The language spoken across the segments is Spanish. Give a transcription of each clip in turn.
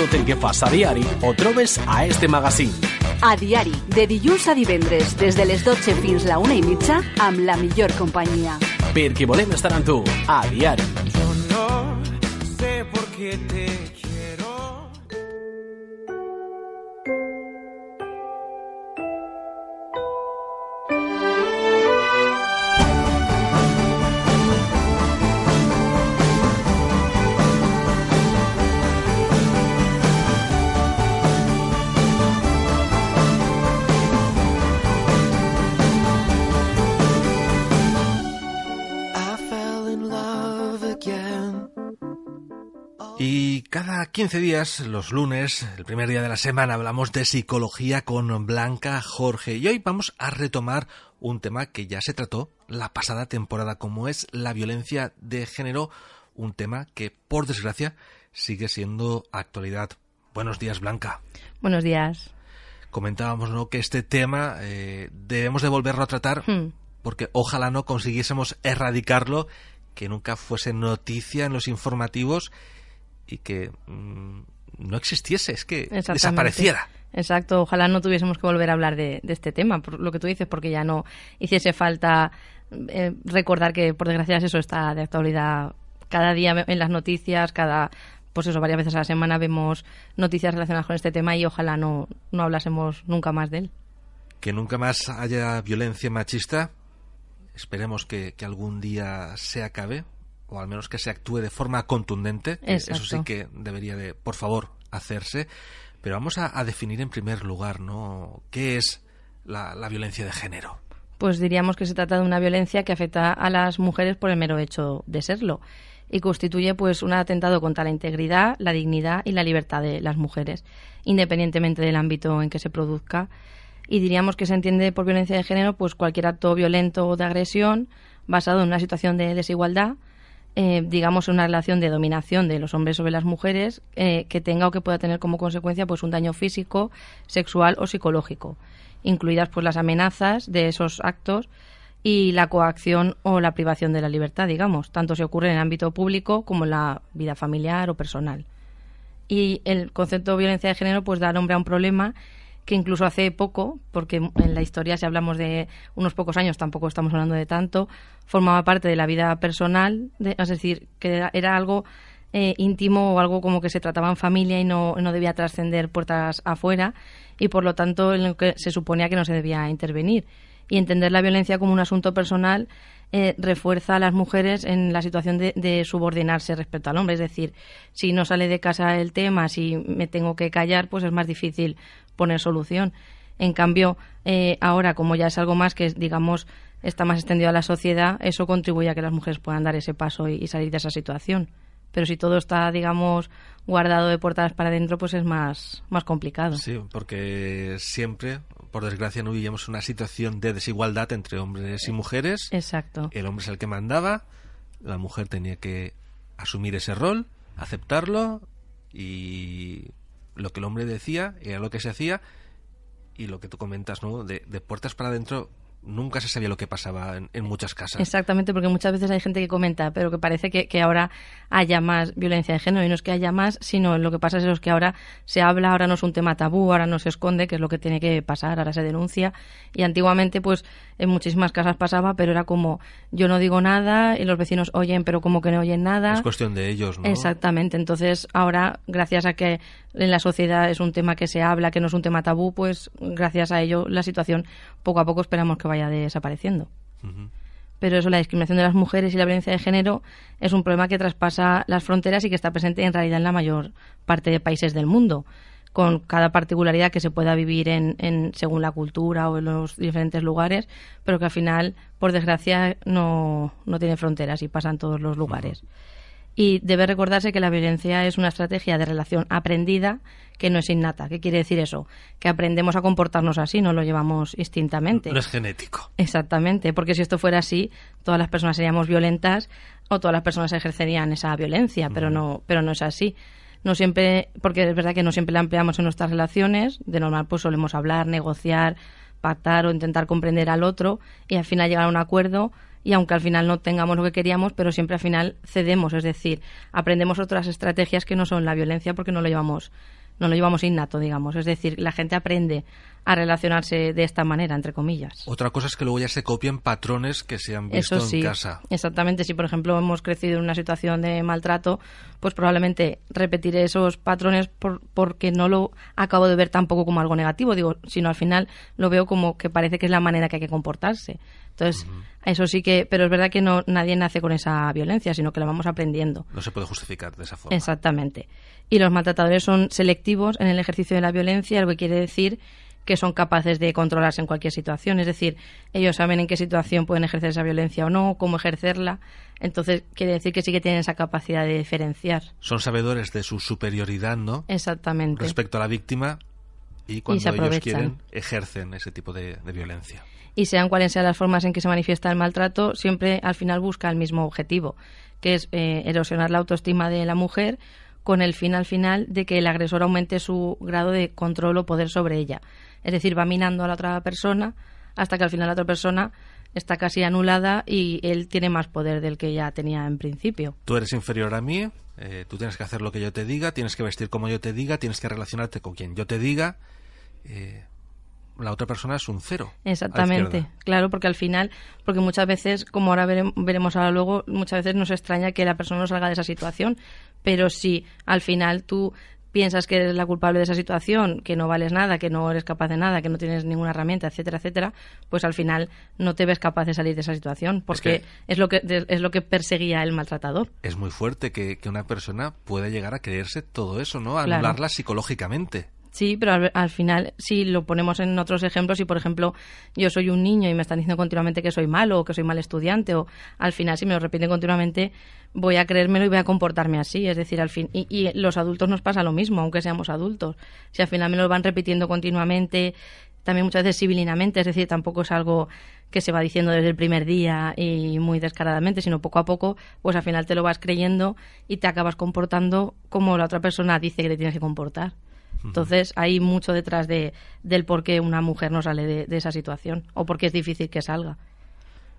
tot el que fas a diari ho trobes a este magazín. A diari, de dilluns a divendres, des de les 12 fins la una i mitja, amb la millor companyia. Perquè volem estar amb tu, a diari. Yo no sé por qué te cada 15 días, los lunes, el primer día de la semana, hablamos de psicología con Blanca Jorge. Y hoy vamos a retomar un tema que ya se trató la pasada temporada, como es la violencia de género, un tema que, por desgracia, sigue siendo actualidad. Buenos días, Blanca. Buenos días. Comentábamos ¿no? que este tema eh, debemos de volverlo a tratar Hmm. porque ojalá no consiguiésemos erradicarlo, que nunca fuese noticia en los informativos y que mm, no existiese, es que desapareciera. Exacto, ojalá no tuviésemos que volver a hablar de, de este tema, por lo que tú dices, porque ya no hiciese falta eh, recordar que, por desgracia, eso está de actualidad cada día en las noticias, cada, pues eso, varias veces a la semana vemos noticias relacionadas con este tema y ojalá no, no hablásemos nunca más de él. Que nunca más haya violencia machista. Esperemos que, que algún día se acabe, o al menos que se actúe de forma contundente. que Eso sí que debería de, por favor, hacerse. Pero vamos a, a definir en primer lugar, ¿no? ¿Qué es la, la violencia de género? pues diríamos que se trata de una violencia que afecta a las mujeres por el mero hecho de serlo y constituye pues un atentado contra la integridad, la dignidad y la libertad de las mujeres, independientemente del ámbito en que se produzca. Y diríamos que se entiende por violencia de género pues cualquier acto violento o de agresión basado en una situación de desigualdad, eh, digamos una relación de dominación de los hombres sobre las mujeres eh, que tenga o que pueda tener como consecuencia pues un daño físico, sexual o psicológico, incluidas pues las amenazas de esos actos y la coacción o la privación de la libertad, digamos, tanto si ocurre en el ámbito público como en la vida familiar o personal. Y el concepto de violencia de género pues da nombre a un problema que incluso hace poco, porque en la historia si hablamos de unos pocos años, tampoco estamos hablando de tanto, formaba parte de la vida personal, es decir, que era, algo eh, íntimo o algo como que se trataba en familia y no, no debía trascender puertas afuera y por lo tanto en lo que se suponía que no se debía intervenir. Y entender la violencia como un asunto personal eh, refuerza a las mujeres en la situación de subordinarse respecto al hombre. Es decir, si no sale de casa el tema, si me tengo que callar, pues es más difícil poner solución. En cambio, eh, ahora, como ya es algo más que, digamos, está más extendido a la sociedad, eso contribuye a que las mujeres puedan dar ese paso y, y salir de esa situación. Pero si todo está, digamos, guardado de puertas para adentro, pues es más, más complicado. Sí, porque siempre, por desgracia, no vivíamos una situación de desigualdad entre hombres y mujeres. Exacto. El hombre es el que mandaba, la mujer tenía que asumir ese rol, aceptarlo y lo que el hombre decía era lo que se hacía y lo que tú comentas, ¿no? De, de puertas para adentro nunca se sabía lo que pasaba en, en muchas casas. Exactamente, porque muchas veces hay gente que comenta, pero que parece que, que ahora haya más violencia de género y no es que haya más, sino lo que pasa es, es que ahora se habla, ahora no es un tema tabú, ahora no se esconde, que es lo que tiene que pasar, ahora se denuncia y antiguamente pues en muchísimas casas pasaba, pero era como yo no digo nada y los vecinos oyen, pero como que no oyen nada. Es cuestión de ellos, ¿no? Exactamente. Entonces, ahora, gracias a que en la sociedad es un tema que se habla, que no es un tema tabú, pues gracias a ello la situación poco a poco esperamos que vaya desapareciendo. Pero eso, la discriminación de las mujeres y la violencia de género es un problema que traspasa las fronteras y que está presente en realidad en la mayor parte de países del mundo, con cada particularidad que se pueda vivir en, en- según la cultura o en los diferentes lugares, pero que al final, por desgracia, no, no tiene fronteras y pasa en todos los lugares. Y debe recordarse que la violencia es una estrategia de relación aprendida que no es innata. ¿Qué quiere decir eso? Que aprendemos a comportarnos así, no lo llevamos instintamente. No es genético. Exactamente, porque si esto fuera así, todas las personas seríamos violentas o todas las personas ejercerían esa violencia, pero no, pero no es así. No siempre, porque es verdad que no siempre la empleamos en nuestras relaciones, de normal pues solemos hablar, negociar, pactar o intentar comprender al otro y al final llegar a un acuerdo y aunque al final no tengamos lo que queríamos, pero siempre al final cedemos, es decir, aprendemos otras estrategias que no son la violencia porque no lo llevamos no lo llevamos innato, digamos. Es decir, la gente aprende a relacionarse de esta manera, entre comillas. Otra cosa es que luego ya se copien patrones que se han visto Eso sí, en casa. Exactamente. Si, por ejemplo, hemos crecido en una situación de maltrato, pues probablemente repetiré esos patrones por, porque no lo acabo de ver tampoco como algo negativo, digo, sino al final lo veo como que parece que es la manera que hay que comportarse. Entonces, eso sí que, pero es verdad que no nadie nace con esa violencia, sino que la vamos aprendiendo. No se puede justificar de esa forma. Exactamente. Y los maltratadores son selectivos en el ejercicio de la violencia, lo que quiere decir que son capaces de controlarse en cualquier situación. Es decir, ellos saben en qué situación pueden ejercer esa violencia o no, cómo ejercerla. Entonces, quiere decir que sí que tienen esa capacidad de diferenciar. Son sabedores de su superioridad, ¿no? Exactamente. Respecto a la víctima y cuando se ellos quieren ejercen ese tipo de, de violencia. y sean cuales sean las formas en que se manifiesta el maltrato, siempre al final busca el mismo objetivo, que es eh, erosionar la autoestima de la mujer con el fin al final de que el agresor aumente su grado de control o poder sobre ella. Es decir, va minando a la otra persona hasta que al final la otra persona está casi anulada y él tiene más poder del que ya tenía en principio. Tú eres inferior a mí, eh, tú tienes que hacer lo que yo te diga, tienes que vestir como yo te diga, tienes que relacionarte con quien yo te diga. eh, la otra persona es un cero. Exactamente, claro, porque al final, porque muchas veces, como ahora verem- veremos ahora luego, muchas veces nos extraña que la persona no salga de esa situación, pero si al final tú piensas que eres la culpable de esa situación, que no vales nada, que no eres capaz de nada, que no tienes ninguna herramienta, etcétera, etcétera, pues al final no te ves capaz de salir de esa situación, porque que- es, lo que es lo que perseguía el maltratador. Es muy fuerte que, que una persona pueda llegar a creerse todo eso, ¿no? Claro. anularla psicológicamente. Sí, pero al, al final, si lo ponemos en otros ejemplos, si por ejemplo yo soy un niño y me están diciendo continuamente que soy malo o que soy mal estudiante, o al final si me lo repiten continuamente, voy a creérmelo y voy a comportarme así. Es decir, al fin, y, y los adultos nos pasa lo mismo, aunque seamos adultos. Si al final me lo van repitiendo continuamente, también muchas veces civilinamente, es decir, tampoco es algo que se va diciendo desde el primer día y muy descaradamente, sino poco a poco, pues al final te lo vas creyendo y te acabas comportando como la otra persona dice que te tienes que comportar. Entonces hay mucho detrás de, del por qué una mujer no sale de, de esa situación o por qué es difícil que salga.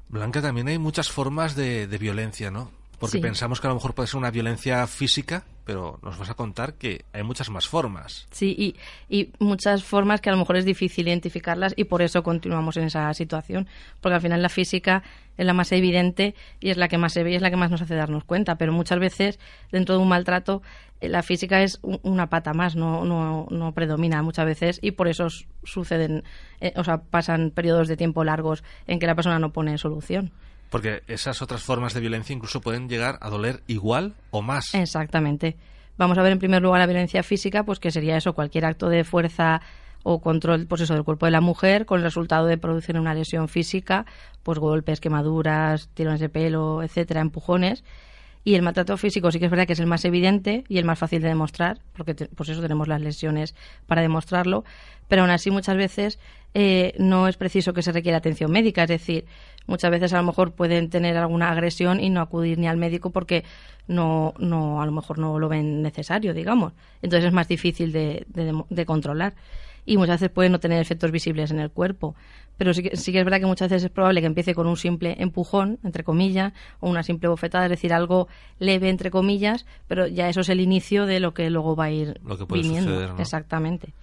Blanca, también hay muchas formas de, de violencia, ¿no? Porque Sí. pensamos que a lo mejor puede ser una violencia física, pero nos vas a contar que hay muchas más formas. Sí, y, y muchas formas que a lo mejor es difícil identificarlas y por eso continuamos en esa situación. Porque al final la física es la más evidente y es la que más se y es la que más nos hace darnos cuenta. Pero muchas veces dentro de un maltrato eh, la física es un- una pata más, no, no, no predomina muchas veces y por eso suceden, eh, o sea, pasan periodos de tiempo largos en que la persona no pone solución. Porque esas otras formas de violencia incluso pueden llegar a doler igual o más. Exactamente. Vamos a ver en primer lugar la violencia física, pues que sería eso, cualquier acto de fuerza o control pues eso, del cuerpo de la mujer con el resultado de producir una lesión física, pues golpes, quemaduras, tirones de pelo, etcétera, empujones. Y el maltrato físico sí que es verdad que es el más evidente y el más fácil de demostrar, porque te- pues eso tenemos las lesiones para demostrarlo, pero aún así muchas veces eh, no es preciso que se requiera atención médica, es decir, muchas veces a lo mejor pueden tener alguna agresión y no acudir ni al médico porque no, no a lo mejor no lo ven necesario, digamos. Entonces es más difícil de, de, controlar y muchas veces puede no tener efectos visibles en el cuerpo. Pero sí que, sí que es verdad que muchas veces es probable que empiece con un simple empujón, entre comillas, o una simple bofetada, es decir, algo leve, entre comillas, pero ya eso es el inicio de lo que luego va a ir Lo que puede viniendo. suceder, ¿no? Exactamente.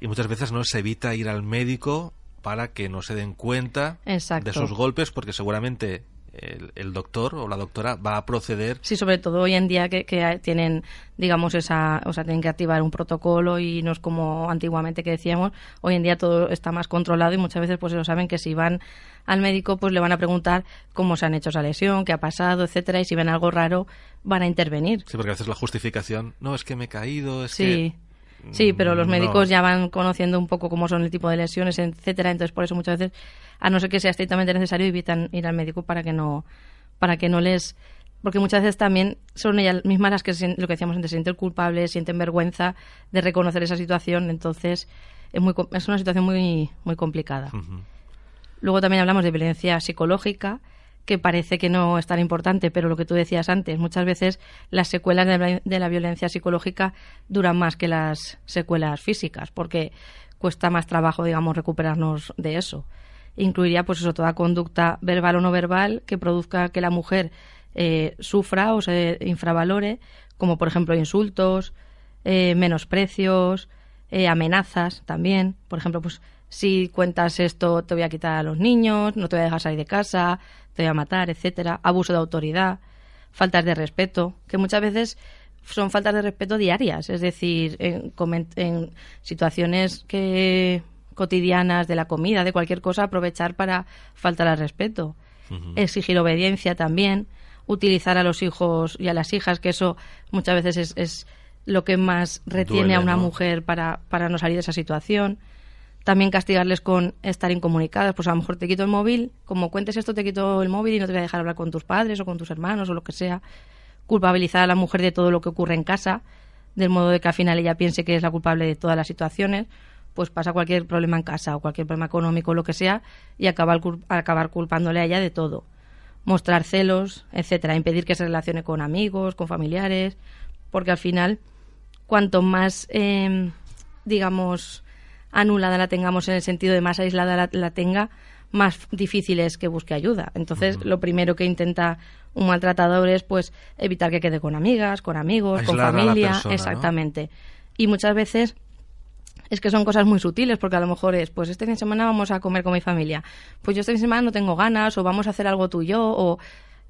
Y muchas veces no se evita ir al médico para que no se den cuenta Exacto. de sus golpes, porque seguramente el, el doctor o la doctora va a proceder. Sí, sobre todo hoy en día que, que tienen, digamos, esa, o sea, tienen que activar un protocolo y no es como antiguamente que decíamos, hoy en día todo está más controlado y muchas veces pues ellos saben que si van al médico pues le van a preguntar cómo se han hecho esa lesión, qué ha pasado, etcétera, y si ven algo raro van a intervenir. Sí, porque a veces la justificación, no, es que me he caído, es Sí. que... Sí, pero los Mm, médicos no. ya van conociendo un poco cómo son el tipo de lesiones, etcétera, entonces por eso muchas veces, a no ser que sea estrictamente necesario, evitan ir al médico para que no, para que no les, porque muchas veces también son ellas mismas las que lo que decíamos antes, se sienten culpables, sienten vergüenza de reconocer esa situación, entonces es muy, es una situación muy, muy complicada. Luego también hablamos de violencia psicológica, que parece que no es tan importante, pero lo que tú decías antes, muchas veces las secuelas de la, violencia psicológica duran más que las secuelas físicas, porque cuesta más trabajo, digamos, recuperarnos de eso. Incluiría, pues eso, toda conducta verbal o no verbal que produzca que la mujer eh, sufra o se infravalore, como por ejemplo insultos, eh, menosprecios, eh, amenazas también. Por ejemplo, pues si cuentas esto te voy a quitar a los niños, no te voy a dejar salir de casa, te voy a matar, etcétera. Abuso de autoridad, faltas de respeto, que muchas veces son faltas de respeto diarias, es decir, en, en situaciones que cotidianas de la comida, de cualquier cosa, aprovechar para faltar al respeto. Exigir obediencia también, utilizar a los hijos y a las hijas, que eso muchas veces es, es lo que más retiene a una mujer para, para no salir de esa situación. También castigarles con estar incomunicadas, pues a lo mejor te quito el móvil, como cuentes esto te quito el móvil y no te voy a dejar hablar con tus padres o con tus hermanos o lo que sea. Culpabilizar a la mujer de todo lo que ocurre en casa, del modo de que al final ella piense que es la culpable de todas las situaciones, pues pasa cualquier problema en casa o cualquier problema económico o lo que sea y acabar, acabar culpándole a ella de todo. Mostrar celos, etcétera, impedir que se relacione con amigos, con familiares, porque al final cuanto más, em, digamos, anulada la tengamos en el sentido de más aislada la, tenga, más difícil es que busque ayuda. Entonces, lo primero que intenta un maltratador es, pues, evitar que quede con amigas, con amigos, con familia, exactamente. Y muchas veces es que son cosas muy sutiles, porque a lo mejor es, pues este fin de semana vamos a comer con mi familia, pues yo este fin de semana no tengo ganas, o vamos a hacer algo tú y yo, o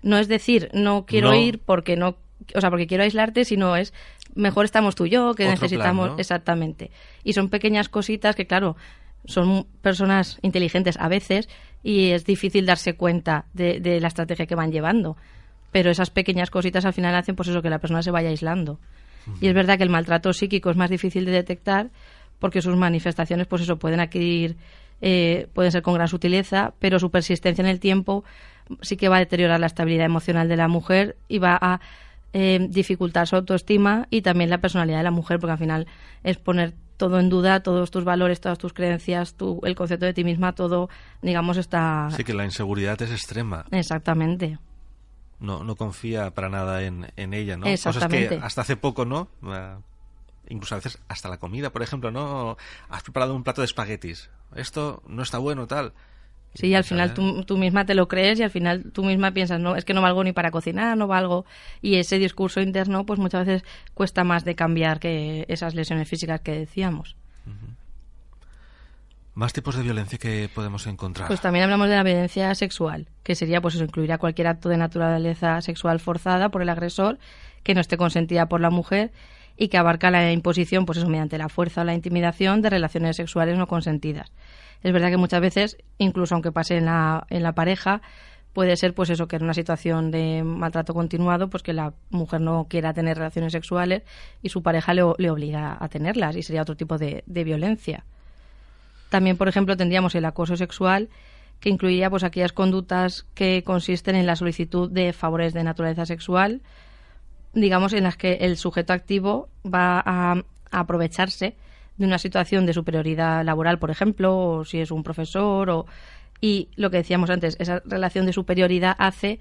no es decir, no quiero ir porque no o sea, porque quiero aislarte, sino es mejor estamos tú y yo, que necesitamos exactamente. Y son pequeñas cositas que, claro, son personas inteligentes a veces y es difícil darse cuenta de, la estrategia que van llevando. Pero esas pequeñas cositas al final hacen pues eso, que la persona se vaya aislando. Y es verdad que el maltrato psíquico es más difícil de detectar porque sus manifestaciones, pues eso, pueden adquirir, eh, pueden ser con gran sutileza, pero su persistencia en el tiempo sí que va a deteriorar la estabilidad emocional de la mujer y va a eh, dificultar su autoestima y también la personalidad de la mujer, porque al final es poner todo en duda, todos tus valores, todas tus creencias, tu, el concepto de ti misma, todo, digamos, está... Sí, que la inseguridad es extrema. Exactamente. No, no confía para nada en, en ella, ¿no? Exactamente. Cosas que hasta hace poco, ¿no? Ah, incluso a veces hasta la comida, por ejemplo, ¿no? Has preparado un plato de espaguetis. Esto no está bueno, tal. Sí, y al final tú, misma te lo crees y al final tú misma piensas, no, es que no valgo ni para cocinar, no valgo. Y ese discurso interno, pues muchas veces cuesta más de cambiar que esas lesiones físicas que decíamos. ¿Más tipos de violencia que podemos encontrar? Pues también hablamos de la violencia sexual, que sería, pues eso, incluiría cualquier acto de naturaleza sexual forzada por el agresor, que no esté consentida por la mujer y que abarca la imposición, pues eso, mediante la fuerza o la intimidación de relaciones sexuales no consentidas. Es verdad que muchas veces, incluso aunque pase en la, en la pareja, puede ser pues eso que en una situación de maltrato continuado pues que la mujer no quiera tener relaciones sexuales y su pareja le, le obliga a tenerlas y sería otro tipo de, de, violencia. También por ejemplo tendríamos el acoso sexual que incluiría pues aquellas conductas que consisten en la solicitud de favores de naturaleza sexual digamos en las que el sujeto activo va a, a aprovecharse de una situación de superioridad laboral, por ejemplo, o si es un profesor, o, y lo que decíamos antes, esa relación de superioridad hace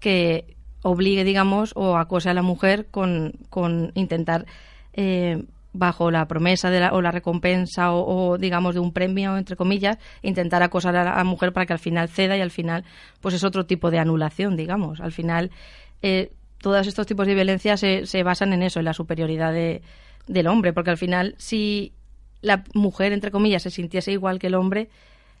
que obligue, digamos, o acose a la mujer con, con intentar, eh, bajo la promesa de la, o la recompensa o, digamos, de un premio, entre comillas, intentar acosar a la mujer para que al final ceda y al final, pues es otro tipo de anulación, digamos. Al final, eh, todos estos tipos de violencia se, se basan en eso, en la superioridad de, del hombre, porque al final si la mujer, entre comillas, se sintiese igual que el hombre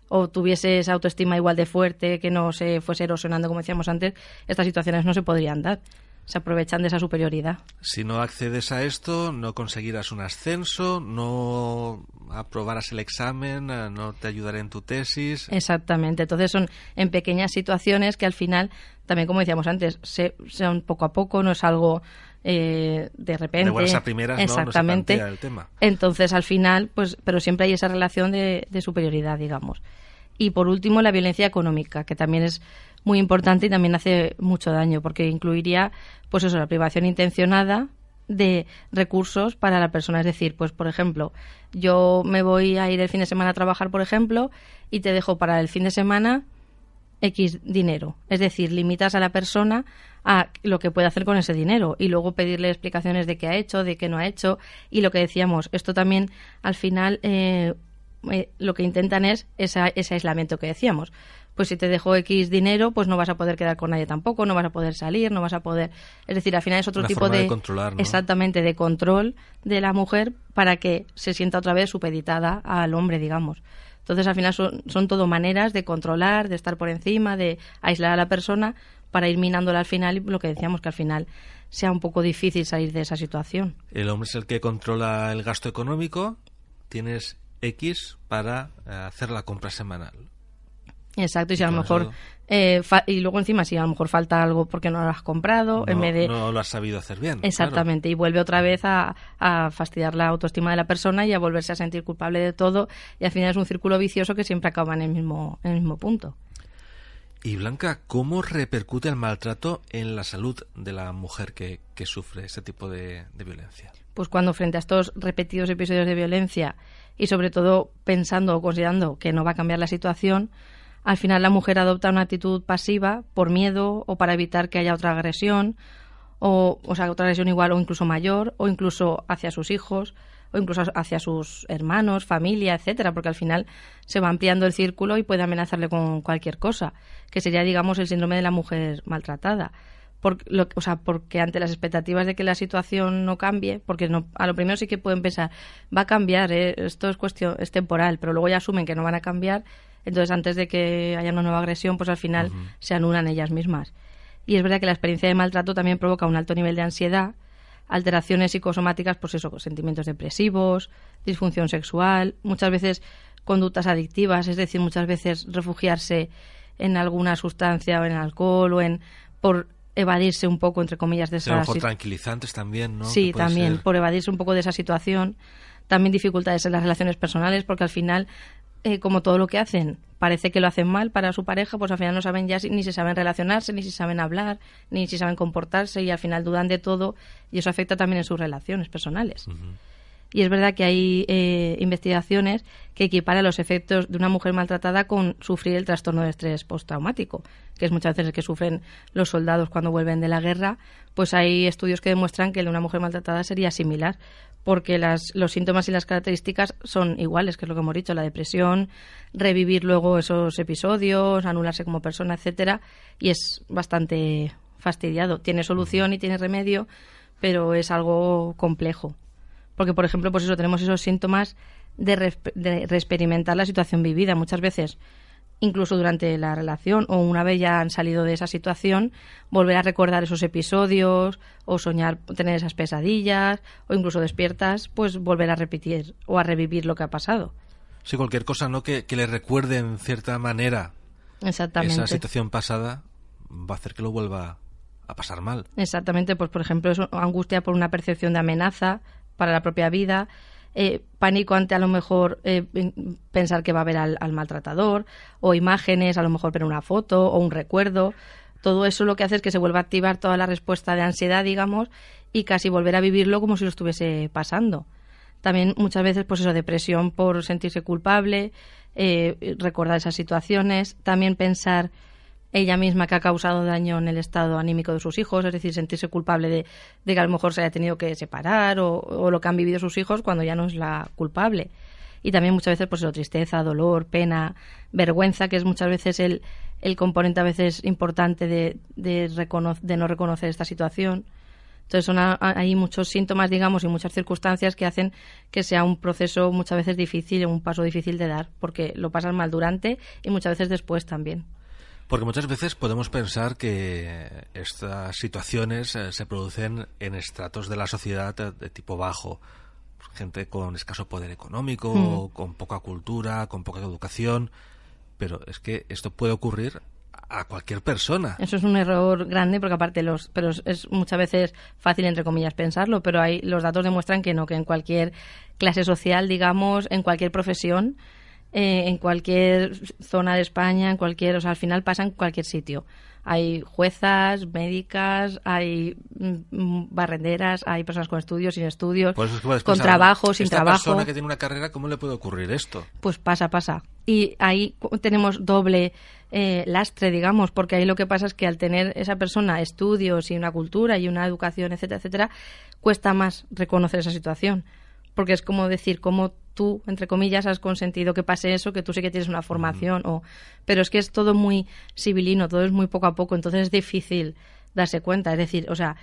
o tuviese esa autoestima igual de fuerte, que no se fuese erosionando, como decíamos antes, estas situaciones no se podrían dar. Se aprovechan de esa superioridad. Si no accedes a esto, no conseguirás un ascenso, no aprobarás el examen, no te ayudaré en tu tesis. Exactamente. Entonces son en pequeñas situaciones que al final, también como decíamos antes, se, son poco a poco, no es algo eh, de repente. primeras, exactamente. el tema. Entonces, al final, pues, pero siempre hay esa relación de, superioridad, digamos. Y por último, la violencia económica, que también es muy importante y también hace mucho daño, porque incluiría, pues eso, la privación intencionada de recursos para la persona. Es decir, pues por ejemplo, yo me voy a ir el fin de semana a trabajar, por ejemplo, y te dejo para el fin de semana X dinero. Es decir, limitas a la persona a lo que puede hacer con ese dinero y luego pedirle explicaciones de qué ha hecho, de qué no ha hecho y lo que decíamos, esto también al final eh, eh, lo que intentan es esa, ese aislamiento que decíamos. Pues si te dejo X dinero, pues no vas a poder quedar con nadie tampoco, no vas a poder salir, no vas a poder... Es decir, al final es otro tipo de... controlar, Exactamente, de control de la mujer para que se sienta otra vez supeditada al hombre, digamos. Entonces, al final son, son todo maneras de controlar, de estar por encima, de aislar a la persona para ir minándola al final y lo que decíamos que al final sea un poco difícil salir de esa situación. El hombre es el que controla el gasto económico, tienes X para eh, hacer la compra semanal. Exacto, y si a lo mejor eh, y luego encima si a lo mejor falta algo porque no lo has comprado, en vez de no lo has sabido hacer bien. Exactamente, y vuelve otra vez a, a, fastidiar la autoestima de la persona y a volverse a sentir culpable de todo y al final es un círculo vicioso que siempre acaba en el mismo en el mismo punto. Y Blanca, ¿cómo repercute el maltrato en la salud de la mujer que, sufre ese tipo de, violencia? Pues cuando frente a estos repetidos episodios de violencia y sobre todo pensando o considerando que no va a cambiar la situación, al final la mujer adopta una actitud pasiva por miedo o para evitar que haya otra agresión o, o sea, otra agresión igual o incluso mayor o incluso hacia sus hijos o incluso hacia sus hermanos, familia, etcétera, porque al final se va ampliando el círculo y puede amenazarle con cualquier cosa, que sería, digamos, el síndrome de la mujer maltratada. lo, o sea, porque ante las expectativas de que la situación no cambie, porque no, a lo primero sí que pueden pensar, va a cambiar, ¿eh? esto es cuestión, es temporal, pero luego ya asumen que no van a cambiar, entonces antes de que haya una nueva agresión, pues al final se anulan ellas mismas. Y es verdad que la experiencia de maltrato también provoca un alto nivel de ansiedad, alteraciones psicosomáticas, pues eso, sentimientos depresivos, disfunción sexual, muchas veces conductas adictivas, es decir, muchas veces refugiarse en alguna sustancia o en alcohol o en por evadirse un poco entre comillas de esa situación. tranquilizantes también, ¿no? Sí, también por evadirse un poco de esa situación. También dificultades en las relaciones personales porque al final eh, como todo lo que hacen parece que lo hacen mal para su pareja, pues al final no saben ya ni si saben relacionarse, ni si saben hablar, ni si saben comportarse y al final dudan de todo y eso afecta también en sus relaciones personales. Y es verdad que hay eh, investigaciones que equiparan los efectos de una mujer maltratada con sufrir el trastorno de estrés postraumático, que es muchas veces el que sufren los soldados cuando vuelven de la guerra. Pues hay estudios que demuestran que el de una mujer maltratada sería similar, porque las, los síntomas y las características son iguales, que es lo que hemos dicho, la depresión, revivir luego esos episodios, anularse como persona, etcétera, y es bastante fastidiado. Tiene solución y tiene remedio, pero es algo complejo. Porque, por ejemplo, pues eso, tenemos esos síntomas de, de reexperimentar la situación vivida. Muchas veces incluso durante la relación o una vez ya han salido de esa situación, volver a recordar esos episodios o soñar tener esas pesadillas o incluso despiertas, pues volver a repetir o a revivir lo que ha pasado. Sí, cualquier cosa no que, le recuerde en cierta manera Exactamente. esa situación pasada va a hacer que lo vuelva a pasar mal. Exactamente, pues por ejemplo, eso, angustia por una percepción de amenaza para la propia vida, eh, pánico ante a lo mejor eh, pensar que va a ver al, maltratador, o imágenes, a lo mejor ver una foto o un recuerdo. Todo eso lo que hace es que se vuelva a activar toda la respuesta de ansiedad, digamos, y casi volver a vivirlo como si lo estuviese pasando. También muchas veces, pues eso, depresión por sentirse culpable, eh, recordar esas situaciones, también pensar ella misma que ha causado daño en el estado anímico de sus hijos, es decir, sentirse culpable de, que a lo mejor se haya tenido que separar o, lo que han vivido sus hijos cuando ya no es la culpable. Y también muchas veces, pues eso, tristeza, dolor, pena, vergüenza, que es muchas veces el, componente a veces importante de, de, no reconocer esta situación. Entonces son hay muchos síntomas, digamos, y muchas circunstancias que hacen que sea un proceso muchas veces difícil, un paso difícil de dar, porque lo pasan mal durante y muchas veces después también. Porque muchas veces podemos pensar que estas situaciones eh, se producen en estratos de la sociedad de, tipo bajo, gente con escaso poder económico, mm. con poca cultura, con poca educación, pero es que esto puede ocurrir a cualquier persona. Eso es un error grande porque aparte los pero es muchas veces fácil entre comillas pensarlo, pero hay los datos demuestran que no que en cualquier clase social, digamos, en cualquier profesión eh, en cualquier zona de España, en cualquier, o sea, al final pasa en cualquier sitio. Hay juezas, médicas, hay mm, barrenderas, hay personas con estudios, sin estudios, con trabajo, sin esta trabajo. persona que tiene una carrera, ¿cómo le puede ocurrir esto? Pues pasa, pasa. Y ahí tenemos doble eh, lastre, digamos, porque ahí lo que pasa es que al tener esa persona estudios y una cultura y una educación, etcétera, etcétera, cuesta más reconocer esa situación porque es como decir, cómo tú, entre comillas, has consentido que pase eso, que tú sí que tienes una formación, o... pero es que es todo muy civilino, todo es muy poco a poco, entonces es difícil darse cuenta. Es decir, o sea,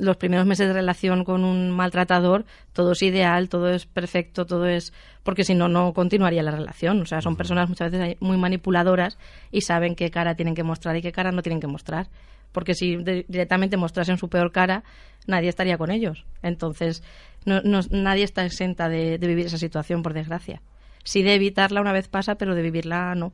los primeros meses de relación con un maltratador, todo es ideal, todo es perfecto, todo es... porque si no, no continuaría la relación. O sea, son personas muchas veces muy manipuladoras y saben qué cara tienen que mostrar y qué cara no tienen que mostrar. Porque si directamente mostrasen su peor cara, nadie estaría con ellos. Entonces, no, nadie está exenta de, vivir esa situación, por desgracia. Sí de evitarla una vez pasa, pero de vivirla no.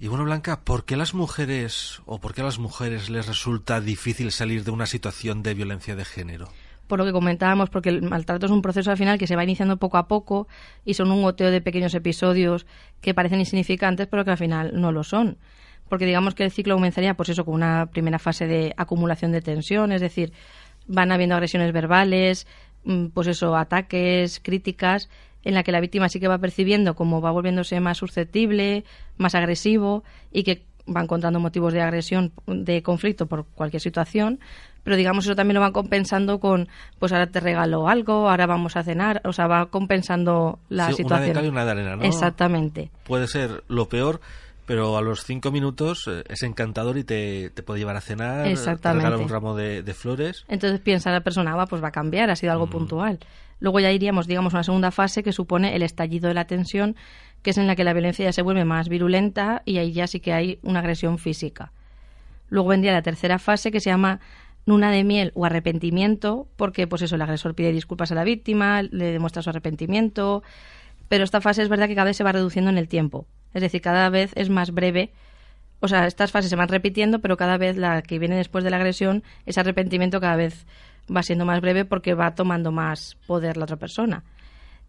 Y bueno, Blanca, ¿por qué las mujeres o por qué a las mujeres les resulta difícil salir de una situación de violencia de género? Por lo que comentábamos, porque el maltrato es un proceso al final que se va iniciando poco a poco y son un goteo de pequeños episodios que parecen insignificantes, pero que al final no lo son. Porque digamos que el ciclo comenzaría, pues eso, con una primera fase de acumulación de tensión, es decir, van habiendo agresiones verbales, mm, pues eso, ataques, críticas, en la que la víctima sí que va percibiendo cómo va volviéndose más susceptible, más agresivo y que va encontrando motivos de agresión, de conflicto por cualquier situación, pero digamos eso también lo van compensando con, pues ahora te regalo algo, ahora vamos a cenar, o sea, va compensando la situación. Una de y una de arena, ¿no? Exactamente. Puede ser lo peor, pero a los cinco minutos eh, es encantador y te, te puede llevar a cenar, Exactamente. un ramo de, flores. Entonces piensa la persona, va, pues va a cambiar, ha sido algo puntual. Luego ya iríamos, digamos, a una segunda fase que supone el estallido de la tensión, que es en la que la violencia ya se vuelve más virulenta y ahí ya sí que hay una agresión física. Luego vendría la tercera fase que se llama luna de miel o arrepentimiento, porque pues eso, el agresor pide disculpas a la víctima, le demuestra su arrepentimiento, pero esta fase es verdad que cada vez se va reduciendo en el tiempo. Es decir, cada vez es más breve. O sea, estas fases se van repitiendo, pero cada vez la que viene después de la agresión, ese arrepentimiento cada vez va siendo más breve porque va tomando más poder la otra persona.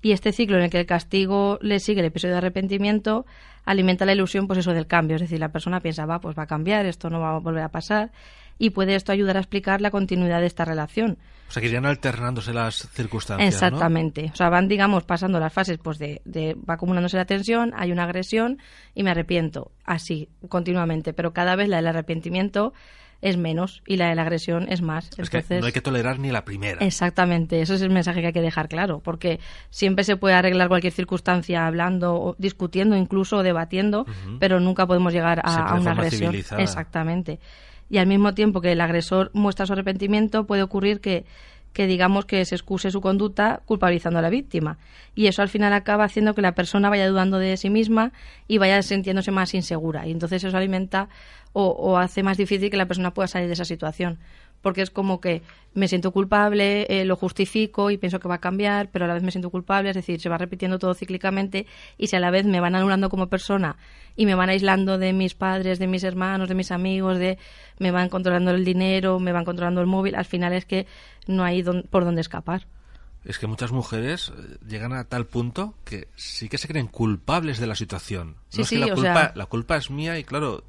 Y este ciclo en el que el castigo le sigue el episodio de arrepentimiento alimenta la ilusión, pues eso del cambio. Es decir, la persona piensa, va, pues va a cambiar, esto no va a volver a pasar. Y puede esto ayudar a explicar la continuidad de esta relación. O sea, que irían alternándose las circunstancias. Exactamente. O sea, van, digamos, pasando las fases pues de, de, va acumulándose la tensión, hay una agresión y me arrepiento. Así, continuamente. Pero cada vez la del arrepentimiento es menos y la de la agresión es más. Es que no hay que tolerar ni la primera. Exactamente, eso es el mensaje que hay que dejar claro, porque siempre se puede arreglar cualquier circunstancia hablando, o discutiendo, incluso debatiendo, pero nunca podemos llegar a, una agresión. Exactamente. Y al mismo tiempo que el agresor muestra su arrepentimiento, puede ocurrir que que digamos que se excuse su conducta culpabilizando a la víctima. Y eso al final acaba haciendo que la persona vaya dudando de sí misma y vaya sintiéndose más insegura. Y entonces eso alimenta o, hace más difícil que la persona pueda salir de esa situación. Porque es como que me siento culpable, eh, lo justifico y pienso que va a cambiar, pero a la vez me siento culpable, es decir, se va repitiendo todo cíclicamente y si a la vez me van anulando como persona y me van aislando de mis padres, de mis hermanos, de mis amigos, de me van controlando el dinero, me van controlando el móvil, al final es que no hay por dónde escapar. Es que muchas mujeres eh, llegan a tal punto que sí que se creen culpables de la situación. Sí, sí, la, culpa, la culpa es mía y claro,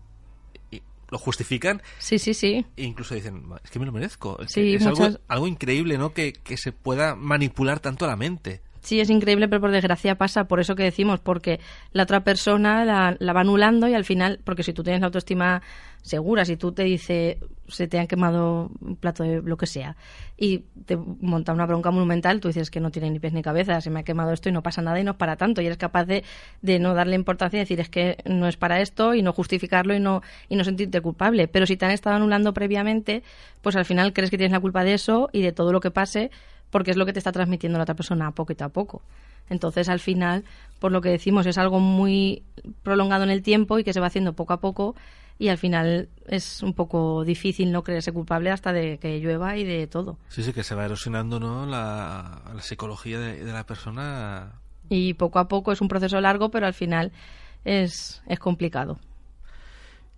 lo justifican. Sí, sí, sí. E incluso dicen, es que me lo merezco. sí, es algo, algo, increíble, ¿no? Que, que se pueda manipular tanto a la mente. Sí, es increíble, pero por desgracia pasa por eso que decimos, porque la otra persona la, la, va anulando y al final, porque si tú tienes la autoestima segura, si tú te dices, se te han quemado un plato de lo que sea, y te monta una bronca monumental, tú dices que no tiene ni pies ni cabeza, se me ha quemado esto y no pasa nada y no es para tanto, y eres capaz de, de no darle importancia y decir es que no es para esto y no justificarlo y no, y no sentirte culpable. Pero si te han estado anulando previamente, pues al final crees que tienes la culpa de eso y de todo lo que pase porque es lo que te está transmitiendo la otra persona poco a poco. Entonces, al final, por lo que decimos, es algo muy prolongado en el tiempo y que se va haciendo poco a poco y al final es un poco difícil no creerse culpable hasta de que llueva y de todo. Sí, sí, que se va erosionando ¿no? la, psicología de, de, la persona. Y poco a poco es un proceso largo, pero al final es, es complicado.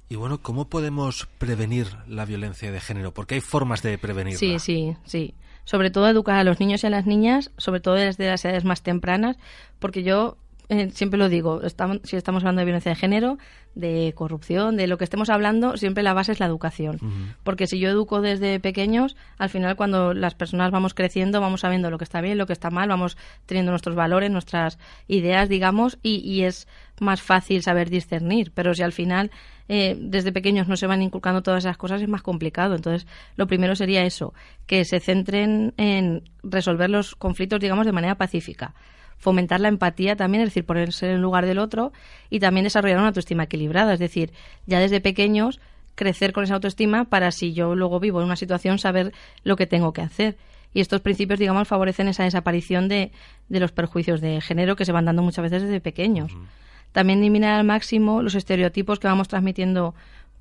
Y bueno, ¿cómo podemos prevenir la violencia de género? Porque hay formas de prevenirla. Sí, sí, sí sobre todo educar a los niños y a las niñas, sobre todo desde las edades más tempranas, porque yo eh, siempre lo digo, estamos, si estamos hablando de violencia de género, de corrupción, de lo que estemos hablando, siempre la base es la educación. Porque si yo educo desde pequeños, al final cuando las personas vamos creciendo, vamos sabiendo lo que está bien, lo que está mal, vamos teniendo nuestros valores, nuestras ideas, digamos, y, y es más fácil saber discernir. Pero si al final eh, desde pequeños no se van inculcando todas esas cosas, es más complicado. Entonces, lo primero sería eso, que se centren en resolver los conflictos, digamos, de manera pacífica fomentar la empatía también, es decir, ponerse en el lugar del otro y también desarrollar una autoestima equilibrada, es decir, ya desde pequeños crecer con esa autoestima para si yo luego vivo en una situación saber lo que tengo que hacer. Y estos principios, digamos, favorecen esa desaparición de, de los perjuicios de género que se van dando muchas veces desde pequeños. También eliminar al máximo los estereotipos que vamos transmitiendo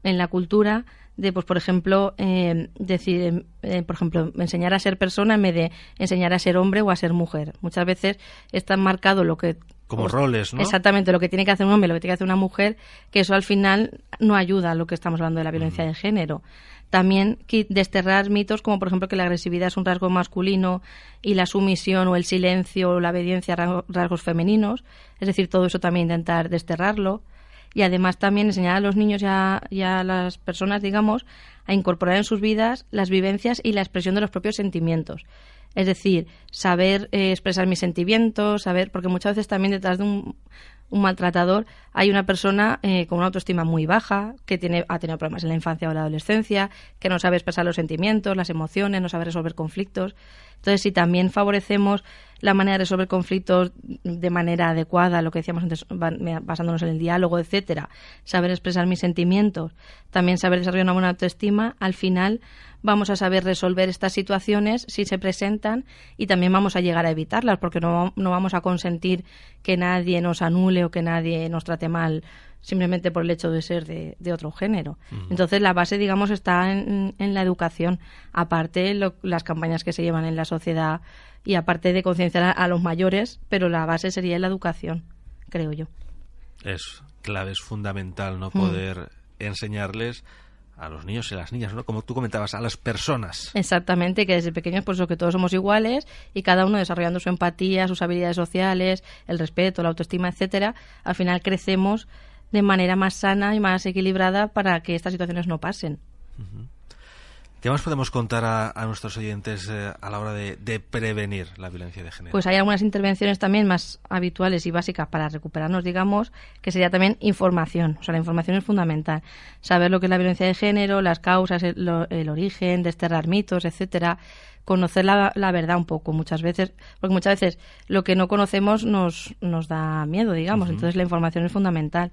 en la cultura de, pues, por ejemplo, eh, decir, eh, por ejemplo, enseñar a ser persona en vez de enseñar a ser hombre o a ser mujer. Muchas veces está marcado lo que como pues, roles, ¿no? Exactamente, lo que tiene que hacer un hombre, lo que tiene que hacer una mujer, que eso al final no ayuda a lo que estamos hablando de la violencia de género. También desterrar mitos como, por ejemplo, que la agresividad es un rasgo masculino y la sumisión o el silencio o la obediencia rasgos femeninos. Es decir, todo eso también intentar desterrarlo y además también enseñar a los niños y a, las personas, digamos, a incorporar en sus vidas las vivencias y la expresión de los propios sentimientos. Es decir, saber eh, expresar mis sentimientos, saber, porque muchas veces también detrás de un, maltratador hay una persona eh, con una autoestima muy baja, que tiene, ha tenido problemas en la infancia o la adolescencia, que no sabe expresar los sentimientos, las emociones, no sabe resolver conflictos. Entonces, si también favorecemos la manera de resolver conflictos de manera adecuada, lo que decíamos antes, basándonos en el diálogo, etcétera, saber expresar mis sentimientos, también saber desarrollar una buena autoestima, al final vamos a saber resolver estas situaciones si se presentan y también vamos a llegar a evitarlas, porque no, no vamos a consentir que nadie nos anule o que nadie nos trate mal simplemente por el hecho de ser de, otro género. Entonces, la base, digamos, está en, la educación, aparte las campañas que se llevan en la sociedad y aparte de concienciar a, los mayores, pero la base sería la educación, creo yo. Es clave, es fundamental no mm. poder enseñarles a los niños y a las niñas, ¿no? Como tú comentabas, a las personas. Exactamente, que desde pequeños, pues que todos somos iguales y cada uno desarrollando su empatía, sus habilidades sociales, el respeto, la autoestima, etcétera, al final crecemos de manera más sana y más equilibrada para que estas situaciones no pasen. ¿Qué más podemos contar a, nuestros oyentes eh, a la hora de, prevenir la violencia de género? Pues hay algunas intervenciones también más habituales y básicas para recuperarnos, digamos, que sería también información. O sea, la información es fundamental. Saber lo que es la violencia de género, las causas, el, origen, desterrar mitos, etcétera. Conocer la, verdad un poco, muchas veces, porque muchas veces lo que no conocemos nos, nos da miedo, digamos. Entonces la información es fundamental.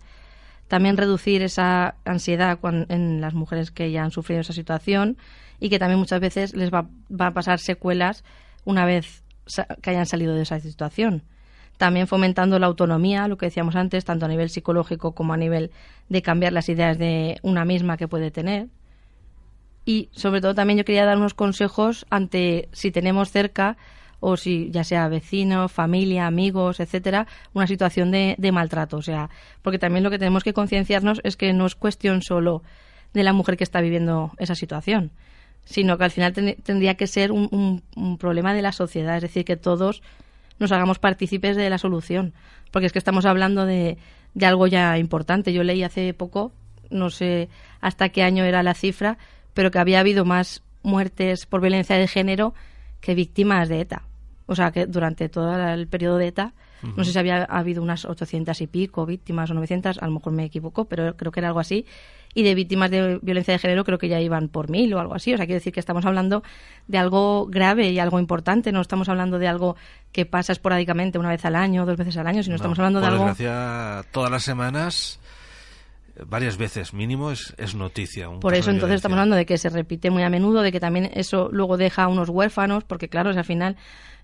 También reducir esa ansiedad en las mujeres que ya han sufrido esa situación y que también muchas veces les va, a pasar secuelas una vez que hayan salido de esa situación. También fomentando la autonomía, lo que decíamos antes, tanto a nivel psicológico como a nivel de cambiar las ideas de una misma que puede tener. Y sobre todo también yo quería dar unos consejos ante si tenemos cerca o si ya sea vecino, familia, amigos, etcétera, una situación de, de maltrato. O sea, porque también lo que tenemos que concienciarnos es que no es cuestión solo de la mujer que está viviendo esa situación, sino que al final tendría que ser un, un, problema de la sociedad, es decir, que todos nos hagamos partícipes de la solución, porque es que estamos hablando de, de algo ya importante. Yo leí hace poco, no sé hasta qué año era la cifra, pero que había habido más muertes por violencia de género que víctimas de ETA. O sea, que durante todo el periodo de ETA, no sé si había habido unas 800 y pico víctimas o 900, a lo mejor me equivoco, pero creo que era algo así. Y de víctimas de violencia de género creo que ya iban por mil o algo así. O sea, quiero decir que estamos hablando de algo grave y algo importante. No estamos hablando de algo que pasa esporádicamente una vez al año, dos veces al año, sino estamos hablando de algo... desgracia, todas las semanas varias veces mínimo es, es noticia. Por eso entonces estamos hablando de que se repite muy a menudo, de que también eso luego deja a unos huérfanos, porque claro, al final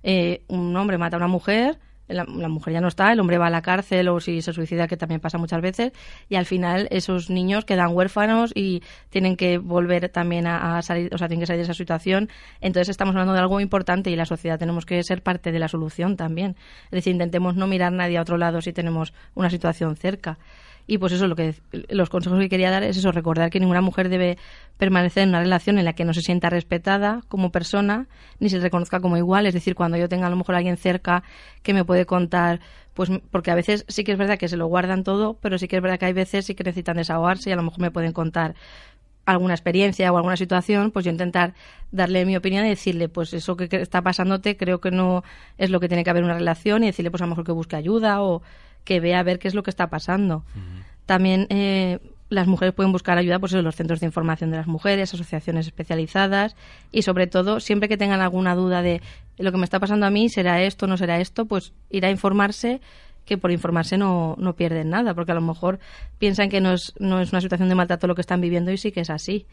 eh, un hombre mata a una mujer, la, mujer ya no está, el hombre va a la cárcel o si se suicida, que también pasa muchas veces, y al final esos niños quedan huérfanos y tienen que volver también a, salir, o sea, tienen que salir de esa situación. Entonces estamos hablando de algo importante y la sociedad tenemos que ser parte de la solución también. Es decir, intentemos no mirar nadie a otro lado si tenemos una situación cerca. Y pues eso, lo que los consejos que quería dar es eso, recordar que ninguna mujer debe permanecer en una relación en la que no se sienta respetada como persona, ni se reconozca como igual. Es decir, cuando yo tenga a lo mejor alguien cerca que me puede contar, pues porque a veces sí que es verdad que se lo guardan todo, pero sí que es verdad que hay veces sí que necesitan desahogarse y a lo mejor me pueden contar alguna experiencia o alguna situación, pues yo intentar darle mi opinión y decirle, pues eso que está pasándote creo que no es lo que tiene que haber una relación y decirle, pues a lo mejor que busque ayuda o que vea a ver qué es lo que está pasando. También eh, las mujeres pueden buscar ayuda pues, en los centros de información de las mujeres, asociaciones especializadas y sobre todo, siempre que tengan alguna duda de lo que me está pasando a mí, será esto, no será esto, pues ir a informarse que por informarse no, no pierden nada, porque a lo mejor piensan que no es, no es una situación de maltrato lo que están viviendo y sí que es así.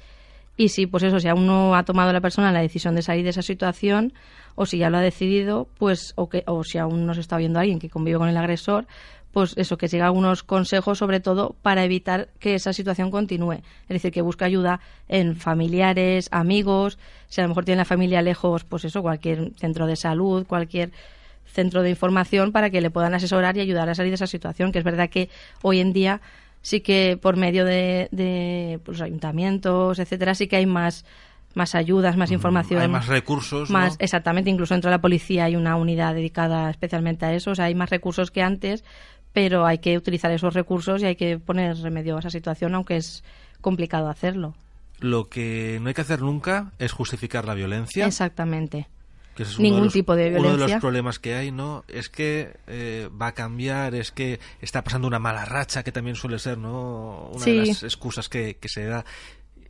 Y si, pues eso, si aún no ha tomado la persona la decisión de salir de esa situación, o si ya lo ha decidido, pues, o, que, o si aún no se está viendo alguien que convive con el agresor, pues eso, que siga algunos consejos, sobre todo para evitar que esa situación continúe. Es decir, que busque ayuda en familiares, amigos, si a lo mejor tiene la familia lejos, pues eso, cualquier centro de salud, cualquier centro de información para que le puedan asesorar y ayudar a salir de esa situación, que es verdad que hoy en día sí que por medio de, de pues, ayuntamientos, etcétera, sí que hay más más ayudas, más información. Hay más recursos. Más, Exactamente, incluso dentro de la policía hay una unidad dedicada especialmente a eso. O sea, hay más recursos que antes, pero hay que utilizar esos recursos y hay que poner remedio a esa situación, aunque es complicado hacerlo. Lo que no hay que hacer nunca es justificar la violencia. Exactamente es ningún tipo de violencia. Uno de los problemas que hay, ¿no? Es que eh, va a cambiar, es que está pasando una mala racha, que también suele ser, ¿no? Una de las excusas que, que se da.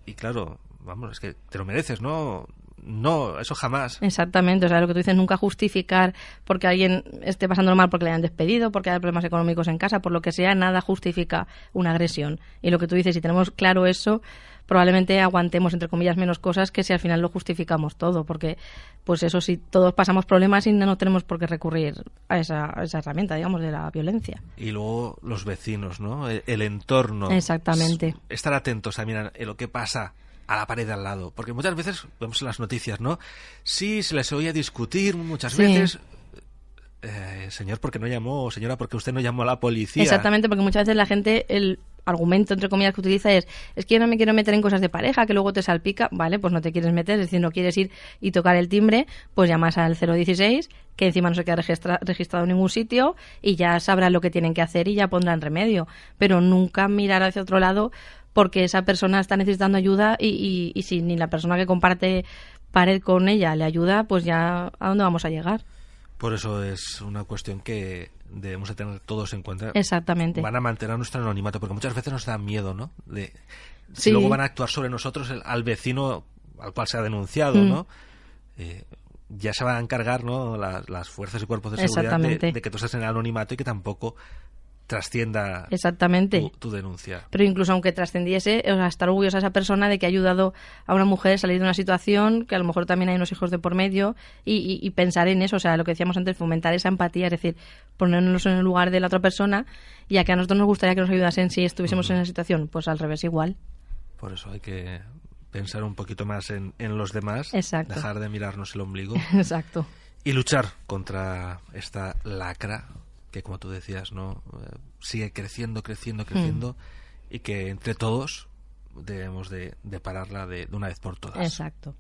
Y claro, vamos, es que te lo mereces, ¿no? No, eso jamás. Exactamente, o sea, lo que tú dices, nunca justificar porque alguien esté pasando mal porque le han despedido, porque hay problemas económicos en casa, por lo que sea, nada justifica una agresión. Y lo que tú dices, si tenemos claro eso, probablemente aguantemos, entre comillas, menos cosas que si al final lo justificamos todo, porque, pues eso, si todos pasamos problemas y no tenemos por qué recurrir a esa, esa herramienta, digamos, de la violencia. Y luego los vecinos, ¿no? El, entorno. Exactamente. Estar atentos a mirar lo que pasa a la pared de al lado. Porque muchas veces vemos en las noticias, ¿no? Sí, se les oía discutir muchas veces. Eh, señor, ¿por qué no llamó? Señora, ¿por qué usted no llamó a la policía? Exactamente, porque muchas veces la gente, el argumento, entre comillas, que utiliza es, es que yo no me quiero meter en cosas de pareja, que luego te salpica, vale, pues no te quieres meter, es decir, no quieres ir y tocar el timbre, pues llamas al 016, que encima no se queda registrado en ningún sitio, y ya sabrán lo que tienen que hacer y ya pondrán remedio. Pero nunca mirar hacia otro lado porque esa persona está necesitando ayuda y, y si ni la persona que comparte pared con ella le ayuda, pues ya a dónde vamos a llegar. Por eso es una cuestión que debemos de tener todos en cuenta. Exactamente. Van a mantener nuestro anonimato, porque muchas veces nos da miedo, ¿no? De, si luego van a actuar sobre nosotros, al vecino al cual se ha denunciado, mm. ¿no? Eh, ya se van a encargar, ¿no? Las, fuerzas y cuerpos de seguridad de, de, que tú estés en el anonimato y que tampoco trascienda Exactamente. Tu, denuncia. Pero incluso aunque trascendiese, o sea, estar orgullosa esa persona de que ha ayudado a una mujer a salir de una situación, que a lo mejor también hay unos hijos de por medio, y, pensar en eso, o sea, lo que decíamos antes, fomentar esa empatía, es decir, ponernos en el lugar de la otra persona, y a que a nosotros nos gustaría que nos ayudasen si estuviésemos en esa situación, pues al revés igual. Por eso hay que pensar un poquito más en, en los demás, Exacto. dejar de mirarnos el ombligo. Exacto. Y luchar contra esta lacra que como tú decías, ¿no? Eh, sigue creciendo, creciendo, creciendo mm. y que entre todos debemos de, pararla de, una vez por todas. Exacto.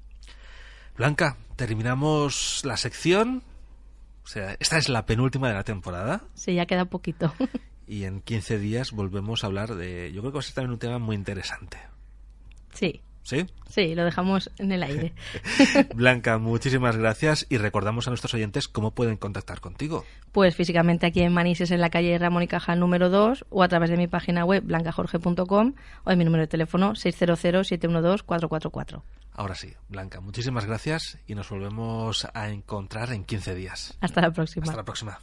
Blanca, terminamos la sección. O sea, esta es la penúltima de la temporada. Sí, ya queda poquito. y en 15 días volvemos a hablar de... Yo creo que va a ser también un tema muy interesante. Sí. ¿Sí? Sí, lo dejamos en el aire. Blanca, muchísimas gracias y recordamos a nuestros oyentes cómo pueden contactar contigo. Pues físicamente aquí en Manises, en la calle Ramón y Cajal número 2, o a través de mi página web blancajorge.com o en mi número de teléfono 600-712-444. Ahora sí, Blanca, muchísimas gracias y nos volvemos a encontrar en 15 días. Hasta la próxima. Hasta la próxima.